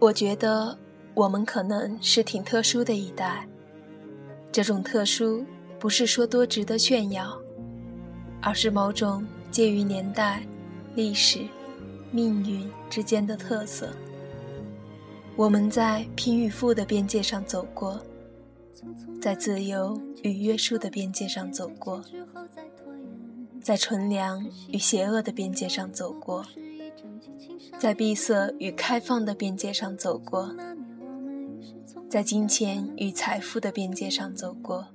我觉得我们可能是挺特殊的一代。这种特殊不是说多值得炫耀，而是某种介于年代、历史、命运之间的特色。我们在贫与富的边界上走过，在自由与约束的边界上走过，在纯良与邪恶的边界上走过，在闭塞与开放的边界上走过，在金钱与财富的边界上走过，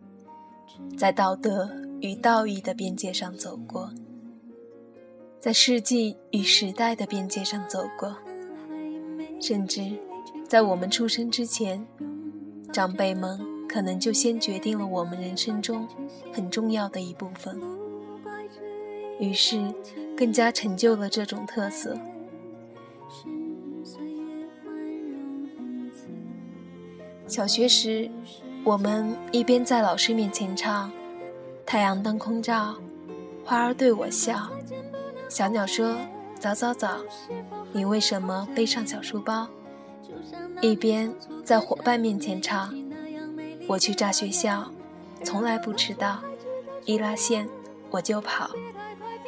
在道德与道义的边界上走过，在世纪与时代的边界上走过，甚至。在我们出生之前，长辈们可能就先决定了我们人生中很重要的一部分，于是更加成就了这种特色。小学时，我们一边在老师面前唱《太阳当空照》，花儿对我笑，小鸟说：“早早早，你为什么背上小书包？”一边在伙伴面前唱：“我去炸学校，从来不迟到，一拉线我就跑，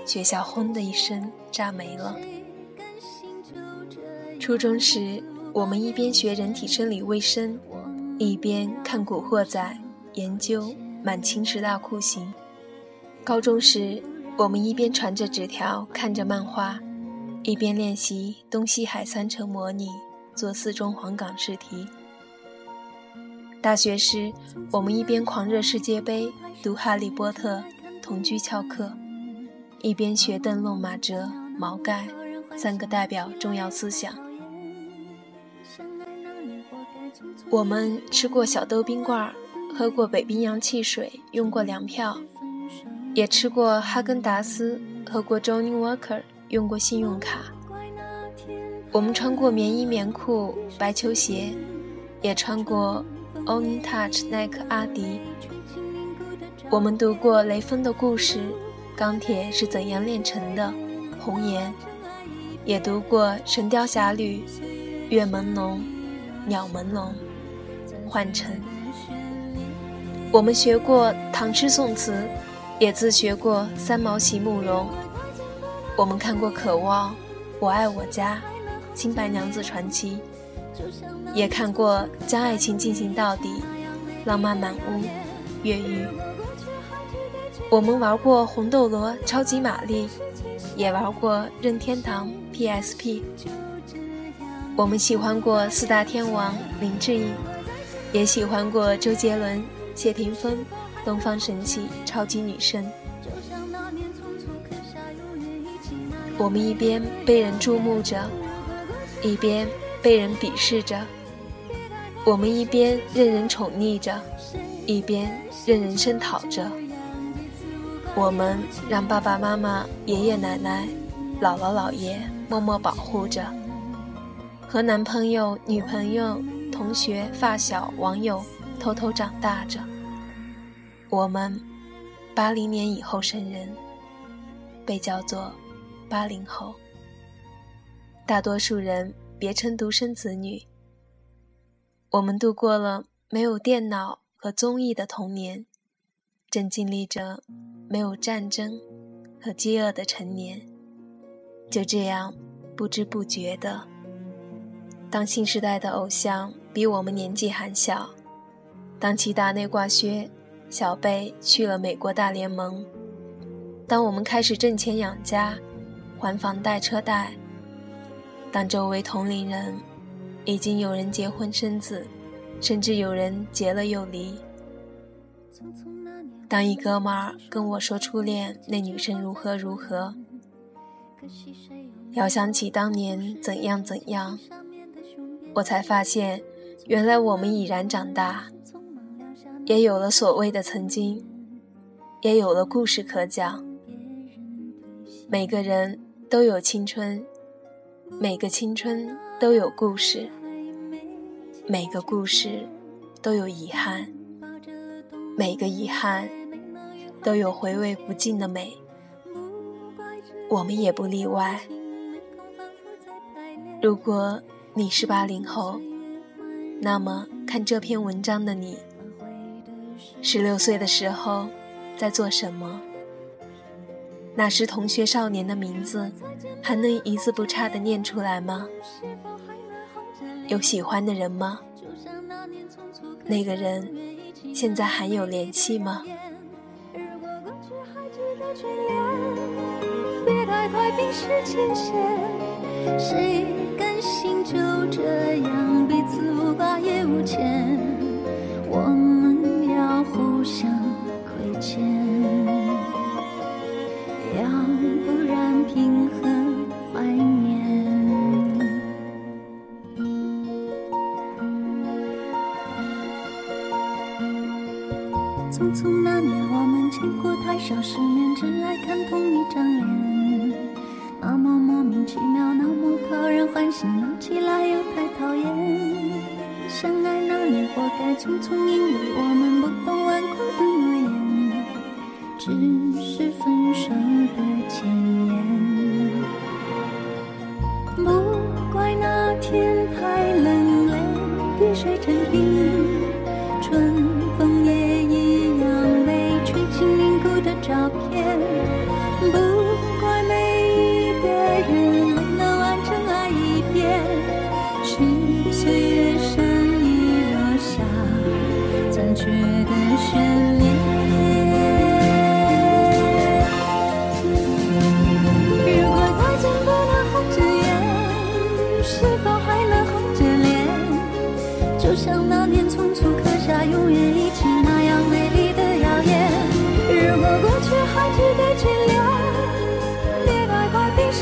学校轰的一声炸没了。”初中时，我们一边学人体生理卫生，一边看《古惑仔》，研究满清十大酷刑。高中时，我们一边传着纸条，看着漫画，一边练习东西海三城模拟。做四中黄冈试题。大学时，我们一边狂热世界杯，读《哈利波特》，同居翘课，一边学邓漏、马哲、毛概三个代表重要思想。我们吃过小豆冰棍儿，喝过北冰洋汽水，用过粮票，也吃过哈根达斯，喝过 Johnny Walker，用过信用卡。我们穿过棉衣棉裤、白球鞋，也穿过 Only Touch 耐克、阿迪。我们读过雷锋的故事，《钢铁是怎样炼成的》，红颜，也读过《神雕侠侣》，月朦胧，鸟朦胧，幻城。我们学过唐诗宋词，也自学过三毛、席慕容。我们看过《渴望》，我爱我家。《新白娘子传奇》，也看过《将爱情进行到底》，《浪漫满屋》，《越狱》。我们玩过《红斗罗》《超级玛丽》，也玩过任天堂 PSP。我们喜欢过四大天王林志颖，也喜欢过周杰伦、谢霆锋、东方神起、超级女声。我们一边被人注目着。一边被人鄙视着，我们一边任人宠溺着，一边任人声讨着。我们让爸爸妈妈、爷爷奶奶、姥姥姥爷默默保护着，和男朋友、女朋友、同学、发小、网友偷偷长大着。我们八零年以后生人，被叫做八零后。大多数人别称独生子女。我们度过了没有电脑和综艺的童年，正经历着没有战争和饥饿的成年。就这样不知不觉的，当新时代的偶像比我们年纪还小，当齐达内挂靴，小贝去了美国大联盟，当我们开始挣钱养家，还房贷车贷。当周围同龄人已经有人结婚生子，甚至有人结了又离。当一哥们儿跟我说初恋那女生如何如何，遥想起当年怎样怎样，我才发现，原来我们已然长大，也有了所谓的曾经，也有了故事可讲。每个人都有青春。每个青春都有故事，每个故事都有遗憾，每个遗憾都有回味不尽的美。我们也不例外。如果你是八零后，那么看这篇文章的你，十六岁的时候在做什么？那时同学少年的名字，还能一字不差的念出来吗？有喜欢的人吗？那个人现在还有联系吗？谁甘心这样彼此无挂也无牵？我们要互相亏欠，要不然凭何怀念？匆匆那年，我们见过太少世面，只爱看同一张脸。那么莫名其妙，那么讨人欢喜，闹起来又太讨厌。相爱那年，活该匆匆，因为我们不懂顽固的诺言，只是分手的前言。不怪那天太冷，泪滴水成冰，春风也一样被吹进凝固的照片。